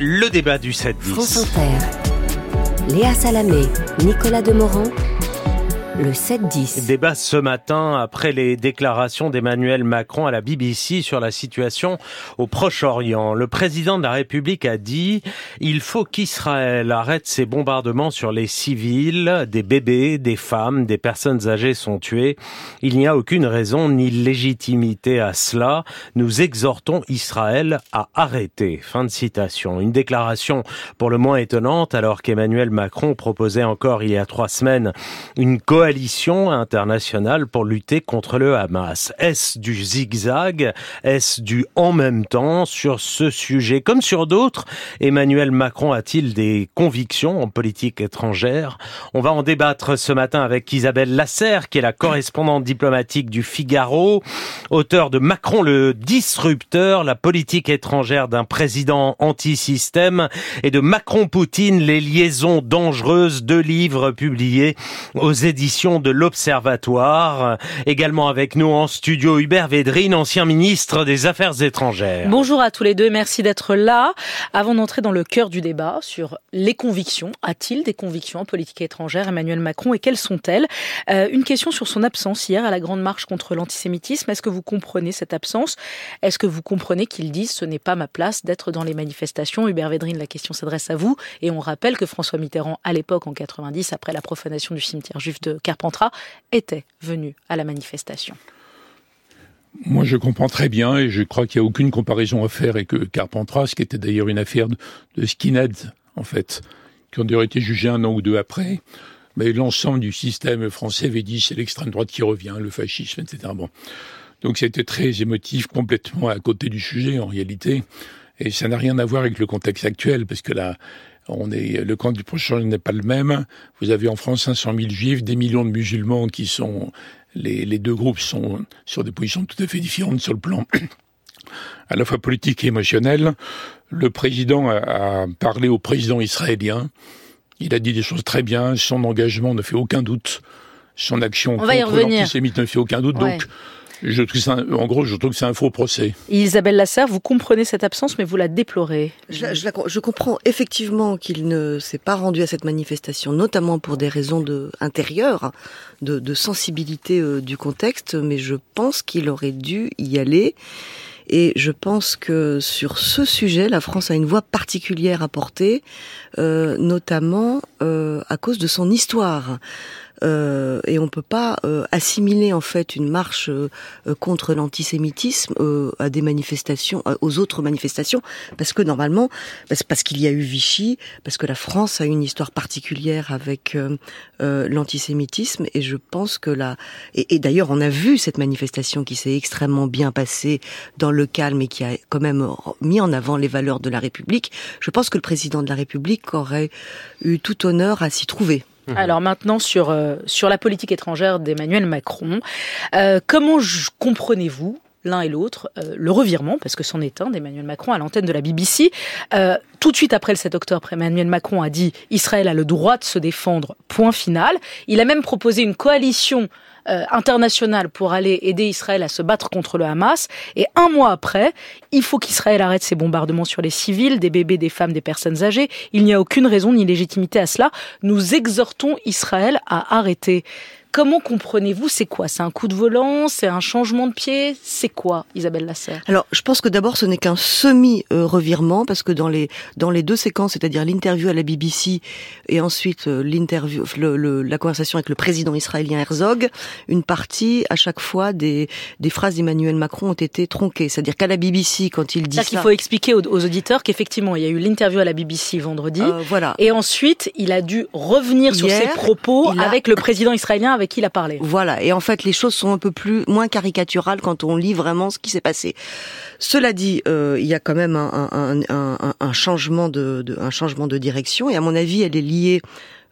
Le débat du 7-10. France Inter. Léa Salamé, Nicolas Demorand le 7-10. Débat ce matin après les déclarations d'Emmanuel Macron à la BBC sur la situation au Proche-Orient. Le président de la République a dit il faut qu'Israël arrête ses bombardements sur les civils, des bébés, des femmes, des personnes âgées sont tuées. Il n'y a aucune raison ni légitimité à cela. Nous exhortons Israël à arrêter. Fin de citation. Une déclaration pour le moins étonnante alors qu'Emmanuel Macron proposait encore il y a trois semaines une coalition coalition internationale pour lutter contre le Hamas. Est-ce du zigzag? Est-ce du en même temps sur ce sujet? Comme sur d'autres, Emmanuel Macron a-t-il des convictions en politique étrangère? On va en débattre ce matin avec Isabelle Lasserre, qui est la correspondante diplomatique du Figaro, auteur de Macron le disrupteur, la politique étrangère d'un président anti-système, et de Macron-Poutine, les liaisons dangereuses, deux livres publiés aux éditions de l'Observatoire. Également avec nous en studio Hubert Védrine, ancien ministre des Affaires étrangères. Bonjour à tous les deux, merci d'être là. Avant d'entrer dans le cœur du débat sur les convictions, a-t-il des convictions en politique étrangère, Emmanuel Macron, et quelles sont-elles? Euh, Une question sur son absence hier à la Grande Marche contre l'antisémitisme. Est-ce que vous comprenez cette absence? Est-ce que vous comprenez qu'il dise ce n'est pas ma place d'être dans les manifestations? Hubert Védrine, la question s'adresse à vous. Et on rappelle que François Mitterrand, à l'époque, en 90, après la profanation du cimetière juif de Carpentras était venu à la manifestation. Moi, je comprends très bien et je crois qu'il n'y a aucune comparaison à faire avec Carpentras, qui était d'ailleurs une affaire de skinheads, en fait, qui ont d'ailleurs été jugés un an ou deux après. Mais l'ensemble du système français avait dit c'est l'extrême droite qui revient, le fascisme, etc. Bon. Donc c'était très émotif, complètement à côté du sujet en réalité. Et ça n'a rien à voir avec le contexte actuel, parce que là, on est, le camp du prochain n'est pas le même. Vous avez en France 500 000 juifs, des millions de musulmans qui sont, les, les deux groupes sont sur des positions tout à fait différentes sur le plan à la fois politique et émotionnel. Le président a, parlé au président israélien. Il a dit des choses très bien. Son engagement ne fait aucun doute. Son action contre l'antisémite ne fait aucun doute. Donc, je trouve en gros, je trouve que c'est un faux procès. Isabelle Lasserre, vous comprenez cette absence, mais vous la déplorez. Je, je, je comprends effectivement qu'il ne s'est pas rendu à cette manifestation, notamment pour des raisons de, intérieures, de, de sensibilité euh, du contexte, mais je pense qu'il aurait dû y aller. Et je pense que sur ce sujet, la France a une voix particulière à porter, euh, notamment euh, à cause de son histoire. Euh, et on peut pas euh, assimiler en fait une marche euh, contre l'antisémitisme à des manifestations, aux autres manifestations, parce que normalement, parce qu'il y a eu Vichy, parce que la France a une histoire particulière avec l'antisémitisme, et je pense que là, et, et d'ailleurs on a vu cette manifestation qui s'est extrêmement bien passée dans le calme et qui a quand même mis en avant les valeurs de la République. Je pense que le président de la République aurait eu tout honneur à s'y trouver. Mhm. Alors maintenant sur euh, sur la politique étrangère d'Emmanuel Macron, euh, comment comprenez-vous l'un et l'autre euh, le revirement, parce que c'en est un d'Emmanuel Macron à l'antenne de la BBC. tout de suite après le 7 octobre, Emmanuel Macron a dit Israël a le droit de se défendre, point final. Il a même proposé une coalition euh, international pour aller aider Israël à se battre contre le Hamas. Et un mois après, il faut qu'Israël arrête ses bombardements sur les civils, des bébés, des femmes, des personnes âgées. Il n'y a aucune raison ni légitimité à cela. Nous exhortons Israël à arrêter. Comment comprenez-vous C'est quoi? C'est un coup de volant? C'est un changement de pied? C'est quoi, Isabelle Lasserre? Alors, je pense que d'abord, ce n'est qu'un semi-revirement, parce que dans les, dans les deux séquences, c'est-à-dire l'interview à la BBC et ensuite euh, l'interview, la conversation avec le président israélien Herzog, une partie, à chaque fois, des, des phrases d'Emmanuel Macron ont été tronquées. C'est-à-dire qu'à la BBC, quand il dit ça... qu'il faut expliquer aux, auditeurs qu'effectivement, il y a eu l'interview à la BBC vendredi, euh, voilà. et ensuite, il a dû revenir sur ses propos avec le président israélien avec qui il a parlé. Voilà. Et en fait, les choses sont un peu plus moins caricaturales quand on lit vraiment ce qui s'est passé. Cela dit, euh, il y a quand même un, un, un, un changement de, de, un changement de direction. Et à mon avis, elle est liée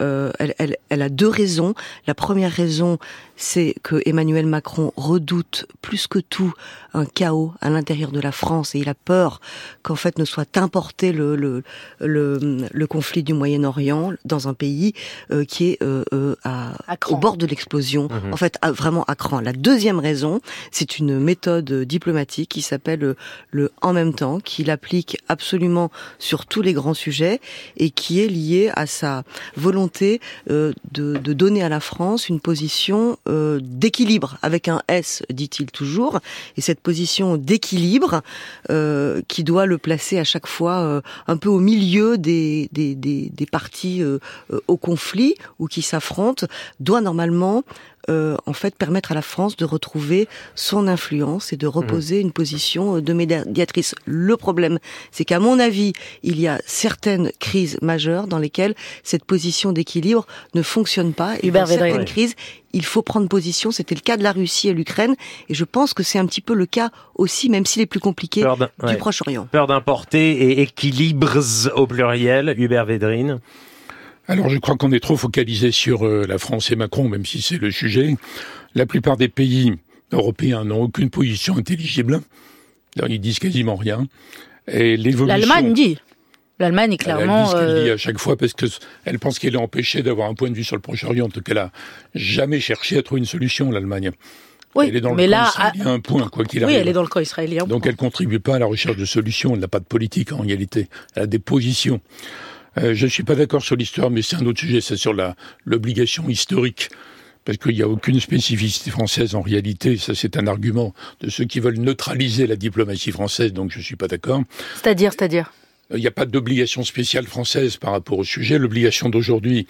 elle, elle, elle a deux raisons. La première raison, c'est que Emmanuel Macron redoute plus que tout un chaos à l'intérieur de la France et il a peur qu'en fait ne soit importé le, le, le, le conflit du Moyen-Orient dans un pays euh, qui est euh, euh à, au bord de l'explosion, mhm. en fait vraiment à cran. La deuxième raison, c'est une méthode diplomatique qui s'appelle euh, le en même temps, qu'il applique absolument sur tous les grands sujets et qui est liée à sa volonté de, de donner à la France une position euh, d'équilibre avec un S, dit-il toujours, et cette position d'équilibre euh, qui doit le placer à chaque fois euh, un peu au milieu des, des, des, des partis au conflit ou qui s'affrontent, doit normalement euh, en fait permettre à la France de retrouver son influence et de reposer une position euh, de médiatrice. Le problème, c'est qu'à mon avis, il y a certaines crises majeures dans lesquelles cette position d'équilibre ne fonctionne pas. Et dans certaines crises, il faut prendre position. C'était le cas de la Russie et l'Ukraine, et je pense que c'est un petit peu le cas aussi, même s'il est plus compliqué, du Proche-Orient. Peur d'importer et équilibres au pluriel, Hubert Védrine. Alors je crois qu'on est trop focalisé sur euh, la France et Macron, même si c'est le sujet. La plupart des pays européens n'ont aucune position intelligible. ils disent quasiment rien. Et l'évolution... L'Allemagne dit. L'Allemagne est clairement. Elle, dit dit euh, à chaque fois parce que elle pense qu'elle est empêchée d'avoir un point de vue sur le Proche-Orient, en tout cas, elle a jamais cherché à trouver une solution, l'Allemagne. Oui, elle est dans mais le là, camp israélien, un point, quoi qu'il arrive. Oui, elle est dans le camp israélien. Donc elle contribue pas à la recherche de solutions, elle n'a pas de politique en réalité. Elle a des positions. Euh, je ne suis pas d'accord sur l'histoire, mais c'est un autre sujet, c'est sur l'obligation historique parce qu'il n'y a aucune spécificité française en réalité. Ça, c'est un argument de ceux qui veulent neutraliser la diplomatie française, donc je ne suis pas d'accord. C'est-à-dire, c'est-à-dire? Il n'y a pas d'obligation spéciale française par rapport au sujet. L'obligation d'aujourd'hui,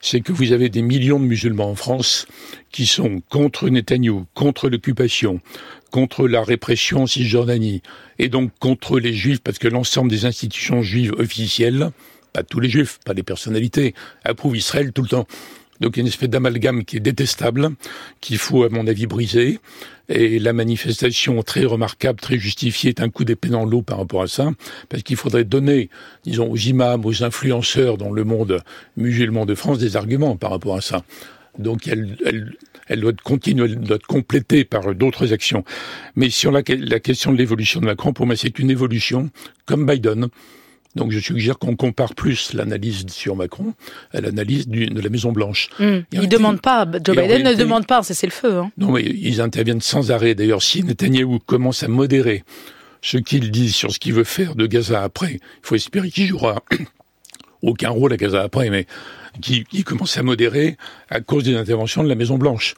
c'est que vous avez des millions de musulmans en France qui sont contre Netanyahou, contre l'occupation, contre la répression en Cisjordanie, et donc contre les juifs, parce que l'ensemble des institutions juives officielles pas tous les juifs, pas les personnalités, approuvent Israël tout le temps. Donc il y a une espèce d'amalgame qui est détestable, qu'il faut à mon avis briser. Et la manifestation très remarquable, très justifiée, est un coup d'épée dans l'eau par rapport à ça, parce qu'il faudrait donner, disons, aux imams, aux influenceurs dans le monde musulman de France des arguments par rapport à ça. Donc elle, doit être complétée par d'autres actions. Mais sur la question de l'évolution de Macron, pour moi c'est une évolution comme Biden. Donc je suggère qu'on compare plus l'analyse sur Macron à l'analyse de la Maison Blanche. Mmh. Ils demandent pas, Joe Biden ne demande pas c'est le feu. Hein. Non, mais ils interviennent sans arrêt. D'ailleurs, si Netanyahou commence à modérer ce qu'il dit sur ce qu'il veut faire de Gaza après, il faut espérer qu'il jouera aucun rôle à Gaza après, mais qui, qui commence à modérer à cause des interventions de la Maison Blanche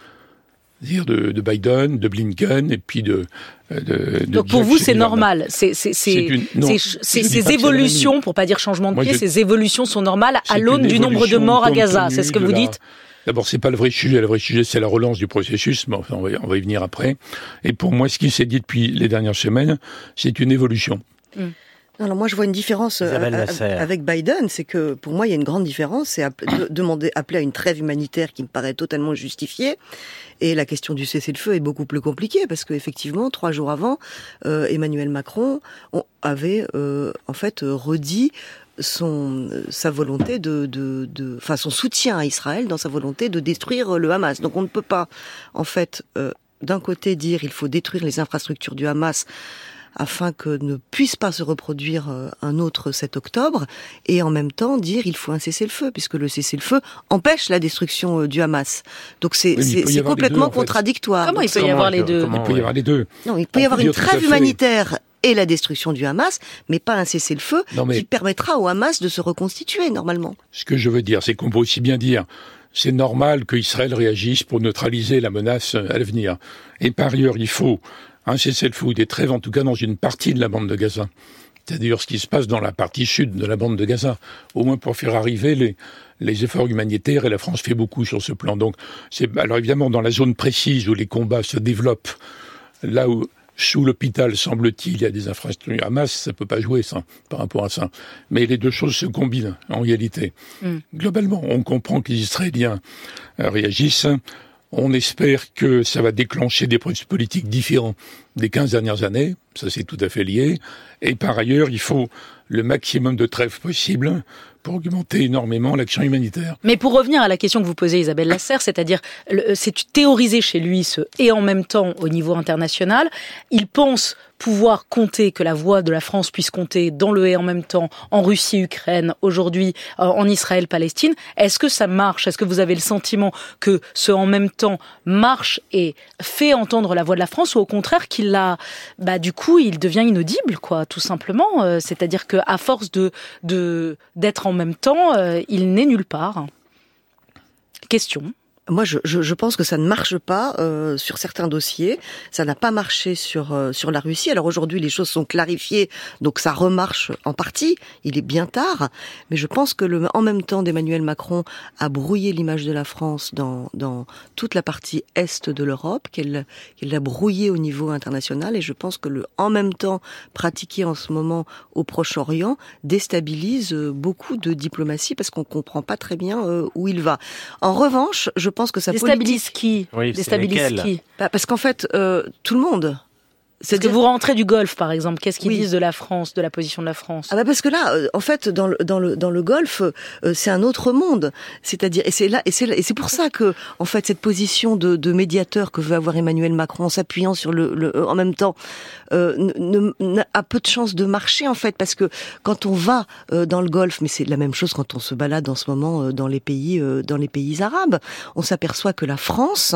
dire de, de, Biden, de Blinken et puis de. de, Donc pour vous c'est normal, c'est ces évolutions, pour pas dire changement de pied, ces évolutions sont normales à l'aune du nombre de morts à Gaza, c'est ce que vous dites? D'abord, c'est pas le vrai sujet. Le vrai sujet, c'est la relance du processus. Mais enfin, on va, on va y venir après. Et pour moi, ce qui s'est dit depuis les dernières semaines, c'est une évolution. Mm. Alors moi je vois une différence euh, avec Biden, c'est que pour moi il y a une grande différence, c'est demander appeler à une trêve humanitaire qui me paraît totalement justifiée. Et la question du cessez-le-feu est beaucoup plus compliquée parce qu'effectivement trois jours avant, euh, Emmanuel Macron avait euh, en fait redit son sa volonté de, de, de enfin son soutien à Israël dans sa volonté de détruire le Hamas. Donc on ne peut pas en fait d'un côté dire il faut détruire les infrastructures du Hamas afin que ne puisse pas se reproduire euh, un autre 7 octobre, et en même temps dire il faut un cessez-le-feu, puisque le cessez-le-feu empêche la destruction euh, du Hamas. Donc c'est complètement contradictoire. Comment il peut y avoir les deux Il peut y avoir les deux. Non, il peut y avoir une trêve humanitaire et la destruction du Hamas, mais pas un cessez-le-feu qui permettra au Hamas de se reconstituer normalement. Ce que je veux dire, c'est qu'on peut aussi bien dire c'est normal qu'Israël réagisse pour neutraliser la menace à l'avenir. Et par ailleurs, il faut un cessez-le-feu des trêves, en tout cas dans une partie de la bande de Gaza. C'est d'ailleurs ce qui se passe dans la partie sud de la bande de Gaza, au moins pour faire arriver les, les efforts humanitaires, et la France fait beaucoup sur ce plan. Donc, c'est alors évidemment dans la zone précise où les combats se développent, là où sous l'hôpital, semble-t-il, il y a des infrastructures Hamas, ça peut pas jouer ça, par rapport à ça. Mais les deux choses se combinent, en réalité. Mm. Globalement, on comprend que les Israéliens réagissent. On espère que ça va déclencher des processus politiques différents des 15 dernières années, ça c'est tout à fait lié, et par ailleurs, il faut le maximum de trêve possible pour augmenter énormément l'action humanitaire. Mais pour revenir à la question que vous posez Isabelle Lasserre, c'est-à-dire c'est théorisé chez lui ce et en même temps au niveau international, il pense pouvoir compter, que la voix de la France puisse compter dans le et en même temps en Russie, Ukraine, aujourd'hui euh, en Israël, Palestine. Est-ce que ça marche? Est-ce que vous avez le sentiment que ce en même temps marche et fait entendre la voix de la France ou au contraire qu'il a, bah du coup, il devient inaudible, quoi, tout simplement. Euh, c'est-à-dire que à force de d'être en même temps, euh, il n'est nulle part. Question. Moi, je, je, je, pense que ça ne marche pas euh, sur certains dossiers. Ça n'a pas marché sur euh, sur la Russie. Alors aujourd'hui, les choses sont clarifiées, donc ça remarche en partie. Il est bien tard, mais je pense que le en même temps d'Emmanuel Macron a brouillé l'image de la France dans dans toute la partie est de l'Europe, qu'elle qu'elle l'a brouillé au niveau international. Et je pense que le en même temps pratiqué en ce moment au Proche-Orient déstabilise euh, beaucoup de diplomatie parce qu'on comprend pas très bien euh, où il va. En revanche, je pense que ça déstabilise qui oui, Déstabilise qui bah, Parce qu'en fait, euh, tout le monde. C'est que vous rentrez du Golfe, par exemple. Qu'est-ce qu'ils disent de la France, de la position de la France? Ah bah parce que là, euh, en fait, dans le dans le dans le Golfe, euh, c'est un autre monde. C'est-à-dire, et c'est là, et c'est et c'est pour ça que, en fait, cette position de, de médiateur que veut avoir Emmanuel Macron, en s'appuyant sur le, le, en même temps, euh, ne, ne, a peu de chances de marcher en fait, parce que quand on va euh, dans le Golfe, mais c'est la même chose quand on se balade en ce moment euh, dans les pays dans les pays arabes, on s'aperçoit que la France,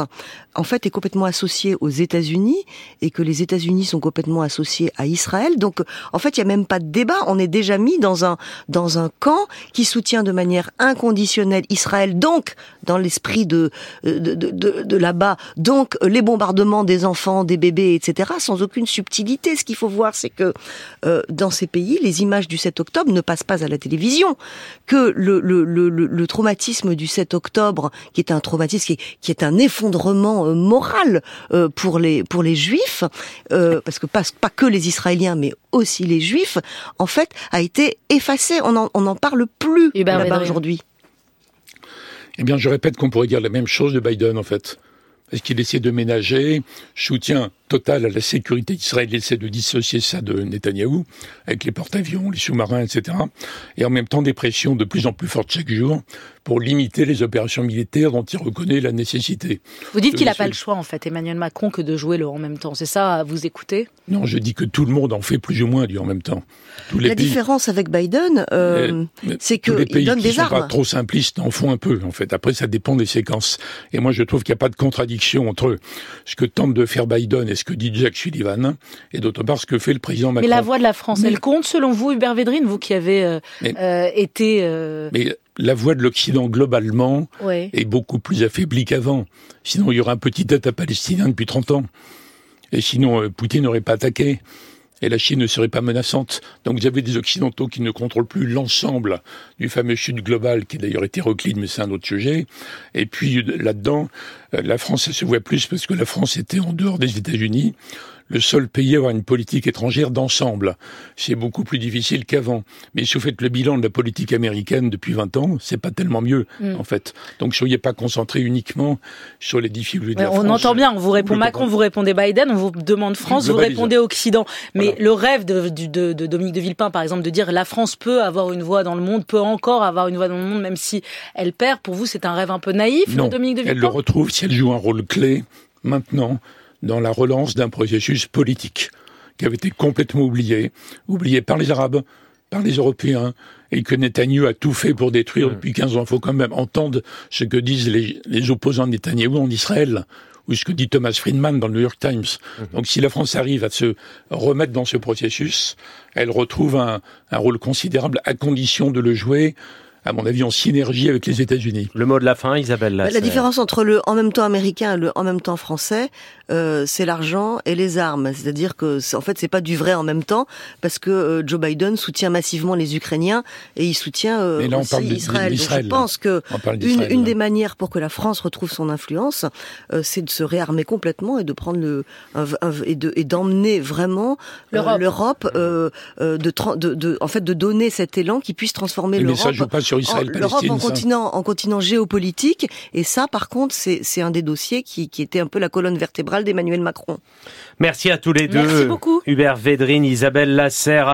en fait, est complètement associée aux États-Unis et que les États-Unis sont complètement associés à Israël. Donc, en fait, il n'y a même pas de débat. On est déjà mis dans un dans un camp qui soutient de manière inconditionnelle Israël. Donc, dans l'esprit de de, de, là-bas, donc les bombardements des enfants, des bébés, etc., sans aucune subtilité. Ce qu'il faut voir, c'est que euh, dans ces pays, les images du 7 octobre ne passent pas à la télévision. Que le le, le, traumatisme du 7 octobre, qui est un traumatisme qui, qui est un effondrement euh, moral euh, pour les pour les juifs, euh, parce que pas, pas que les Israéliens, mais aussi les Juifs, en fait, a été effacé. On n'en on en parle plus là-bas aujourd'hui. Eh bien, je répète qu'on pourrait dire la même chose de Biden, en fait. Parce qu'il essaie de ménager, soutien total à la sécurité d'Israël, il essaie de dissocier ça de Netanyahou, avec les porte-avions, les sous-marins, etc. Et en même temps, des pressions de plus en plus fortes chaque jour pour limiter les opérations militaires dont il reconnaît la nécessité. Vous dites qu'il n'a pas le choix, en fait, Emmanuel Macron, que de jouer le en même temps. C'est ça, vous écoutez? Non, je dis que tout le monde en fait plus ou moins du en même temps. Tous les la différence avec Biden, euh, c'est qu'il donne des armes. sont pas trop simplistes en font un peu, en fait. Après, ça dépend des séquences. Et moi, je trouve qu'il n'y a pas de contradiction entre ce que tente de faire Biden et ce que dit Jacques Sullivan, et d'autre part ce que fait le président Macron. Mais la voix de la France, elle compte selon vous, Hubert Védrine, vous qui avez euh, euh, été... Mais la voix de l'Occident globalement est beaucoup plus affaiblie qu'avant. Sinon, il y aurait un petit État palestinien depuis 30 ans. Et sinon, euh, Poutine n'aurait pas attaqué. Et la Chine ne serait pas menaçante. Donc vous avez des Occidentaux qui ne contrôlent plus l'ensemble du fameux Sud global, qui d'ailleurs hétéroclite, mais c'est un autre sujet. Et puis là-dedans, euh, la France, elle se voit plus parce que la France était en dehors des États-Unis le seul pays à avoir une politique étrangère d'ensemble. C'est beaucoup plus difficile qu'avant. Mais si vous faites le bilan de la politique américaine depuis 20 ans, c'est pas tellement mieux, mm. en fait. Donc, soyez pas concentrés uniquement sur les difficultés de la On entend bien, on vous répond Macron, vous répondez Biden, on vous demande France, vous répondez Occident. Mais le rêve de, de, de, Dominique de Villepin, par exemple, de dire la France peut avoir une voix dans le monde, peut encore avoir une voix dans le monde, même si elle perd, pour vous, c'est un rêve un peu naïf, non, Dominique de Villepin elle le retrouve si elle joue un rôle clé maintenant dans la relance d'un processus politique qui avait été complètement oublié, oublié par les Arabes, par les Européens, et que Netanyahu a tout fait pour détruire depuis 15 ans. Il faut quand même entendre ce que disent les, les opposants de Netanyahu en Israël, ou ce que dit Thomas Friedman dans le New York Times. Mhm. Donc si la France arrive à se remettre dans ce processus, elle retrouve un, un rôle considérable à condition de le jouer à mon avis, en synergie avec les États-Unis. Le mot de la fin, Isabelle. la différence entre le en même temps américain et le en même temps français, euh, c'est l'argent et les armes. C'est-à-dire que, en fait, c'est pas du vrai en même temps, parce que euh, Joe Biden soutient massivement les Ukrainiens et il soutient euh, aussi Israël. Donc, je pense que une, une, des manières pour que la France retrouve son influence, euh, c'est de se réarmer complètement et de prendre le et de et d'emmener vraiment l'Europe, de, de, de, en fait, de donner cet élan qui puisse transformer l'Europe sur Israël-Palestine. L'Europe en continent, en continent géopolitique, et ça, par contre, c'est un des dossiers qui, qui était un peu la colonne vertébrale d'Emmanuel Macron. Merci à tous les deux. Merci beaucoup. Hubert Védrine, Isabelle Lasserre.